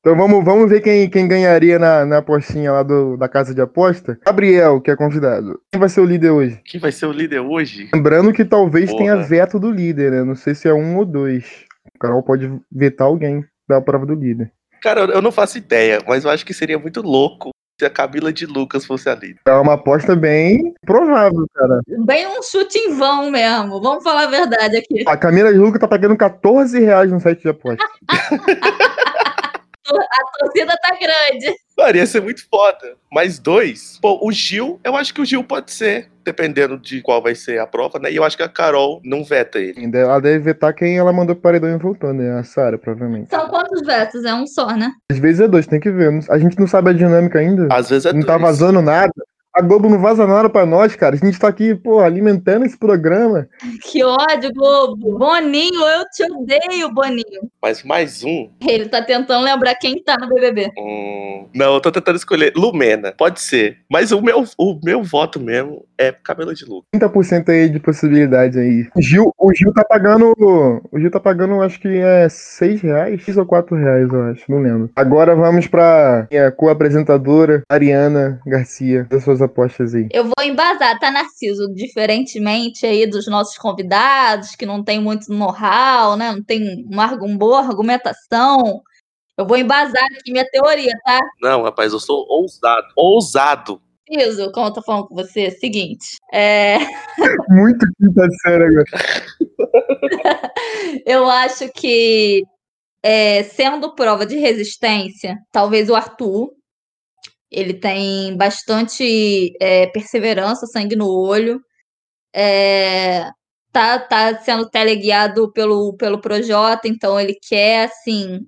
Então vamos, vamos ver quem, quem ganharia na, na apostinha lá do, da casa de aposta. Gabriel, que é convidado. Quem vai ser o líder hoje? Quem vai ser o líder hoje? Lembrando que talvez Porra. tenha veto do líder, né? Não sei se é um ou dois. O Carol pode vetar alguém da prova do líder. Cara, eu não faço ideia, mas eu acho que seria muito louco se a Camila de Lucas fosse a líder. É uma aposta bem provável, cara. Bem um chute em vão mesmo. Vamos falar a verdade aqui. A Camila de Luca tá pagando 14 reais no site de aposta. A torcida tá grande. Mano, ia ser muito foda. Mais dois. Pô, o Gil, eu acho que o Gil pode ser, dependendo de qual vai ser a prova, né? E eu acho que a Carol não veta ele. Ela deve vetar quem ela mandou pro paredão e voltou, né? A Sara, provavelmente. São quantos vetos? É um só, né? Às vezes é dois, tem que ver. A gente não sabe a dinâmica ainda. Às vezes é não dois. tá vazando nada. A Globo não vaza nada pra nós, cara. A gente tá aqui, pô, alimentando esse programa. Que ódio, Globo. Boninho, eu te odeio, Boninho. Mas mais um. Ele tá tentando lembrar quem tá no BBB. Hum, não, eu tô tentando escolher. Lumena, pode ser. Mas o meu, o meu voto mesmo é Cabelo de Lucas. 30% aí de possibilidade aí. O Gil, o Gil tá pagando. O Gil tá pagando, acho que é 6 reais, 6 ou 4 reais, eu acho. Não lembro. Agora vamos pra minha co-apresentadora, Ariana Garcia. Das suas apostas aí. Eu vou embasar, tá, Narciso? Diferentemente aí dos nossos convidados, que não tem muito know-how, né? Não tem uma, uma boa argumentação. Eu vou embasar aqui minha teoria, tá? Não, rapaz, eu sou ousado. Ousado. Narciso, como eu tô falando com você, é o seguinte. É... Muito quinta série agora. eu acho que, é, sendo prova de resistência, talvez o Arthur, ele tem bastante é, perseverança, sangue no olho. É, tá, tá sendo teleguiado pelo, pelo Projota, então ele quer, assim,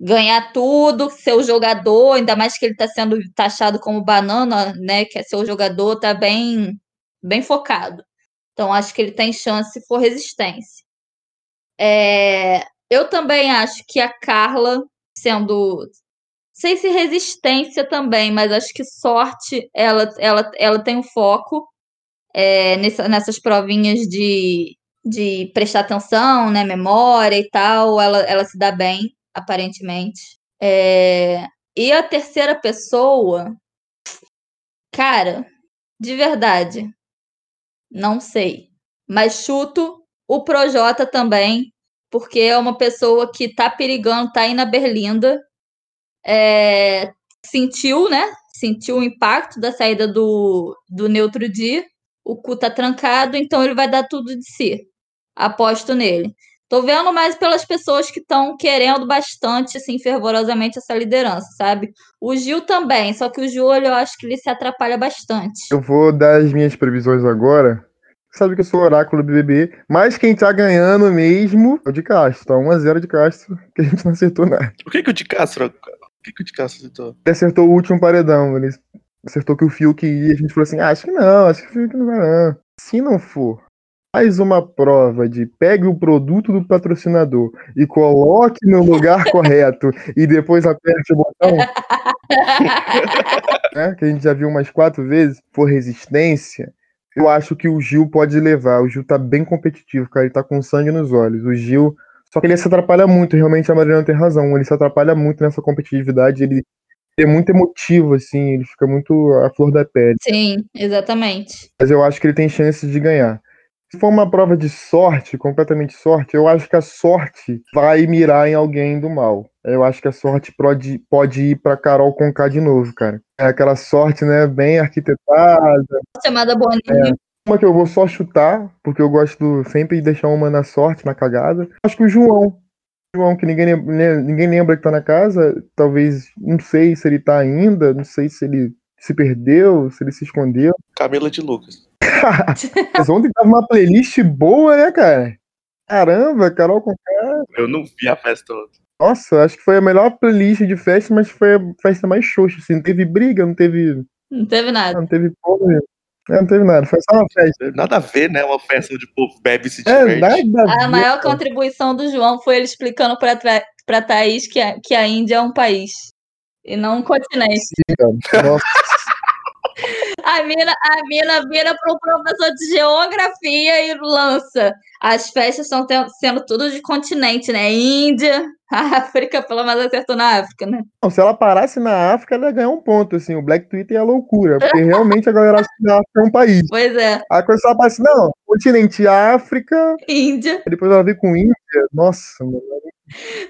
ganhar tudo, ser o jogador, ainda mais que ele está sendo taxado como banana, né? Quer ser o jogador, tá bem, bem focado. Então, acho que ele tem chance se for resistência. É, eu também acho que a Carla, sendo sei se resistência também, mas acho que sorte ela, ela, ela tem um foco é, nessa, nessas provinhas de, de prestar atenção, né, memória e tal, ela, ela se dá bem, aparentemente. É, e a terceira pessoa, cara, de verdade, não sei, mas chuto o Projota também, porque é uma pessoa que tá perigando, tá aí na Berlinda, é, sentiu, né? Sentiu o impacto da saída do, do Neutro Dia. O cu tá trancado, então ele vai dar tudo de si. Aposto nele. Tô vendo mais pelas pessoas que estão querendo bastante, assim, fervorosamente essa liderança, sabe? O Gil também, só que o Gil, eu acho que ele se atrapalha bastante. Eu vou dar as minhas previsões agora. Sabe que eu sou oráculo do BBB, mas quem tá ganhando mesmo é o de Castro. Tá 1x0 de Castro, que a gente não acertou nada. Por que, que o de Castro que, o de Castro acertou? Acertou o último paredão. Ele acertou que o Fiuk ia. A gente falou assim: ah, acho que não, acho que o Fiuk não vai não. Se não for, faz uma prova de pegue o produto do patrocinador e coloque no lugar correto e depois aperte o botão. né, que a gente já viu umas quatro vezes, for resistência. Eu acho que o Gil pode levar. O Gil tá bem competitivo, cara. Ele tá com sangue nos olhos. O Gil só que ele se atrapalha muito, realmente a Mariana tem razão. Ele se atrapalha muito nessa competitividade, ele é muito emotivo, assim, ele fica muito à flor da pele. Sim, exatamente. Mas eu acho que ele tem chances de ganhar. Se for uma prova de sorte, completamente sorte, eu acho que a sorte vai mirar em alguém do mal. Eu acho que a sorte pode, pode ir para Carol Conká de novo, cara. É aquela sorte, né, bem arquitetada. Chamada Boninho. É uma que eu vou só chutar, porque eu gosto sempre de deixar uma na sorte, na cagada. Acho que o João. João, que ninguém, ninguém lembra que tá na casa. Talvez, não sei se ele tá ainda, não sei se ele se perdeu, se ele se escondeu. Camila de Lucas. Mas ontem tava uma playlist boa, né, cara? Caramba, Carol com cara. Eu não vi a festa toda. Nossa, acho que foi a melhor playlist de festa, mas foi a festa mais xoxa, assim. Não teve briga, não teve. Não teve nada. Não teve porra. É, não teve nada, foi só uma festa. Nada a ver, né? Uma festa onde o povo bebe e se É, diverte. nada a A maior cara. contribuição do João foi ele explicando pra, Tra- pra Thaís que a, que a Índia é um país e não um continente. Nossa, A mina, a mina vira para um professor de geografia e lança. As festas estão sendo tudo de continente, né? Índia, África, pelo menos acertou na África, né? Não, se ela parasse na África, ela ia ganhar um ponto, assim. O Black Twitter é loucura, porque realmente a galera acha que a África é um país. Pois é, Aí quando ela aparece, não, continente África, Índia. depois ela vem com Índia. Nossa, mano.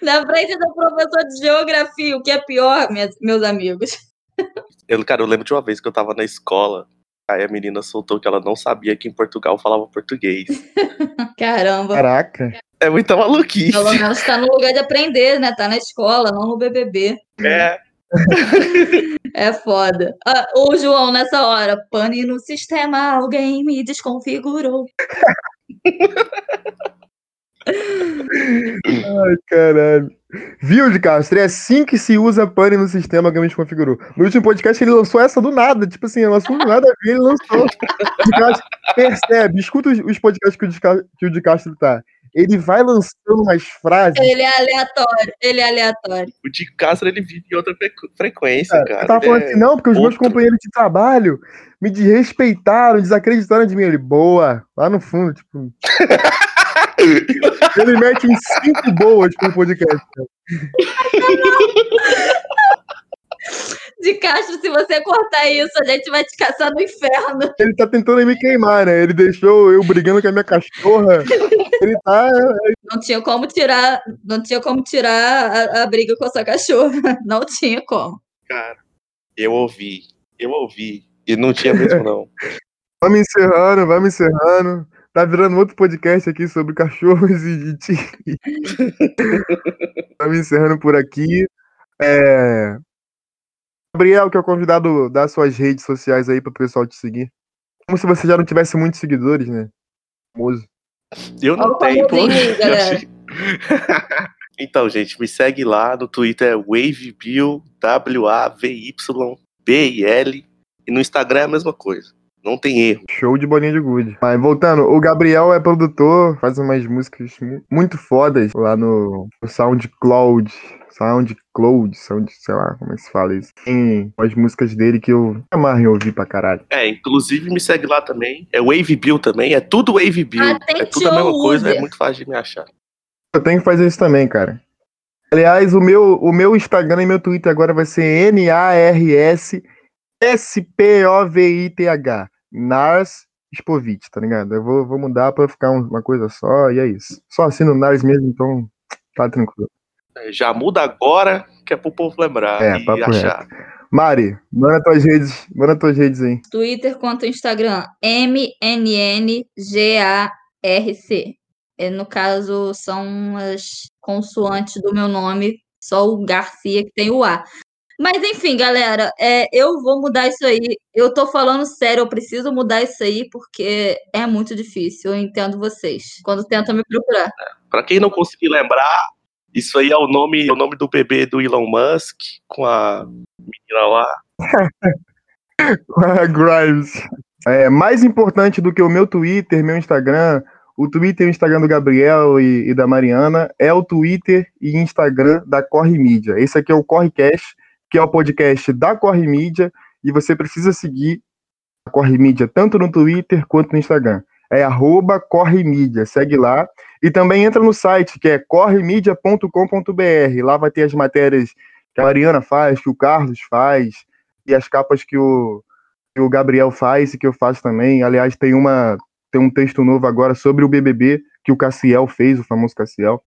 Na frente do professor de geografia, o que é pior, minhas- meus amigos. Eu, cara, eu lembro de uma vez que eu tava na escola, aí a menina soltou que ela não sabia que em Portugal falava português. Caramba. Caraca. É muita maluquice. Pelo menos tá no lugar de aprender, né? Tá na escola, não no BBB. É, É foda. Ah, ô, João, nessa hora, pane no sistema, alguém me desconfigurou. Ai, caralho. Viu, de Castro? É assim que se usa pane no sistema que a gente configurou. No último podcast ele lançou essa do nada. Tipo assim, é um assunto nada a ver, ele lançou. De Castro, percebe, escuta os, os podcasts que o, de Castro, que o de Castro tá. Ele vai lançando umas frases. Ele é aleatório, ele é aleatório. O de Castro ele vive em outra frequ- frequência, Cara, cara. eu tava falando é assim, não, porque os meus outro. companheiros de trabalho me desrespeitaram, desacreditaram de mim. Ele, boa, lá no fundo, tipo. Ele mete uns cinco boas pro podcast. De Castro, se você cortar isso, a gente vai te caçar no inferno. Ele tá tentando me queimar, né? Ele deixou eu brigando com a minha cachorra. Ele tá. Não tinha como tirar, não tinha como tirar a, a briga com a sua cachorra. Não tinha como. Cara, eu ouvi, eu ouvi. E não tinha mesmo, não. Vamos encerrando, vamos encerrando. Tá virando outro podcast aqui sobre cachorros e. e ti- vamos encerrando por aqui. É... Gabriel, que é o convidado das suas redes sociais aí para o pessoal te seguir. Como se você já não tivesse muitos seguidores, né? Famoso. Eu não tenho, pô. então, gente, me segue lá no Twitter é WaveBill, W-A-V-Y-B-I-L. E no Instagram é a mesma coisa. Não tem erro. Show de bolinha de gude. Mas voltando, o Gabriel é produtor, faz umas músicas mu- muito fodas lá no, no SoundCloud. SoundCloud, Sound, sei lá como é que se fala isso. Tem as músicas dele que eu amarro em ouvir pra caralho. É, inclusive me segue lá também. É WaveBill também. É tudo WaveBill. Atente é tudo a mesma coisa, é Uber. muito fácil de me achar. Eu tenho que fazer isso também, cara. Aliás, o meu, o meu Instagram e meu Twitter agora vai ser N-A-R-S S-P-O-V-I-T-H. Nars Spovit, tá ligado? Eu vou, vou mudar pra ficar um- uma coisa só e é isso. Só assino Nars mesmo, então tá tranquilo. É, Já muda agora, que é pro povo lembrar É, e achar. Mari, manda tuas redes, manda tuas redes aí. Twitter quanto Instagram, MNNGARC. É, no caso, são as consoantes do meu nome, só o Garcia que tem o A. Mas enfim, galera, é, eu vou mudar isso aí. Eu tô falando sério, eu preciso mudar isso aí porque é muito difícil. Eu entendo vocês quando tentam me procurar. Pra quem não conseguir lembrar, isso aí é o nome, o nome do bebê do Elon Musk, com a menina lá. Grimes. É, mais importante do que o meu Twitter, meu Instagram, o Twitter e o Instagram do Gabriel e, e da Mariana é o Twitter e Instagram da Corre Mídia. Esse aqui é o Correcast, que é o podcast da Corre Mídia, e você precisa seguir a Corre Mídia tanto no Twitter quanto no Instagram. É arroba Corre Mídia, segue lá. E também entra no site, que é corremedia.com.br. Lá vai ter as matérias que a Mariana faz, que o Carlos faz, e as capas que o, que o Gabriel faz e que eu faço também. Aliás, tem uma tem um texto novo agora sobre o BBB que o Cassiel fez, o famoso Cassiel.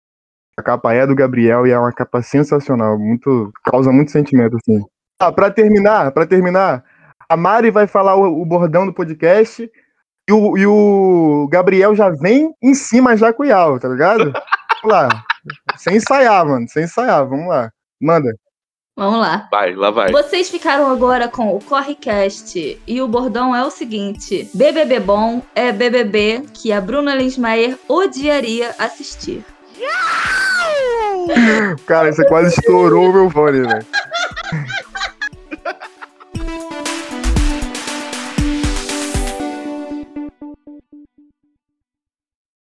A capa é do Gabriel e é uma capa sensacional, muito causa muito sentimento assim. Ah, para terminar, para terminar, a Mari vai falar o, o bordão do podcast e o, e o Gabriel já vem em cima já com o Iau, tá ligado? Vamos lá. Sem ensaiar, mano, sem ensaiar, vamos lá. Manda. Vamos lá. Vai, lá vai. Vocês ficaram agora com o Correcast e o bordão é o seguinte: BBB bom é BBB que a Bruna Lensmaier odiaria assistir. Cara, você quase estourou meu fone, velho.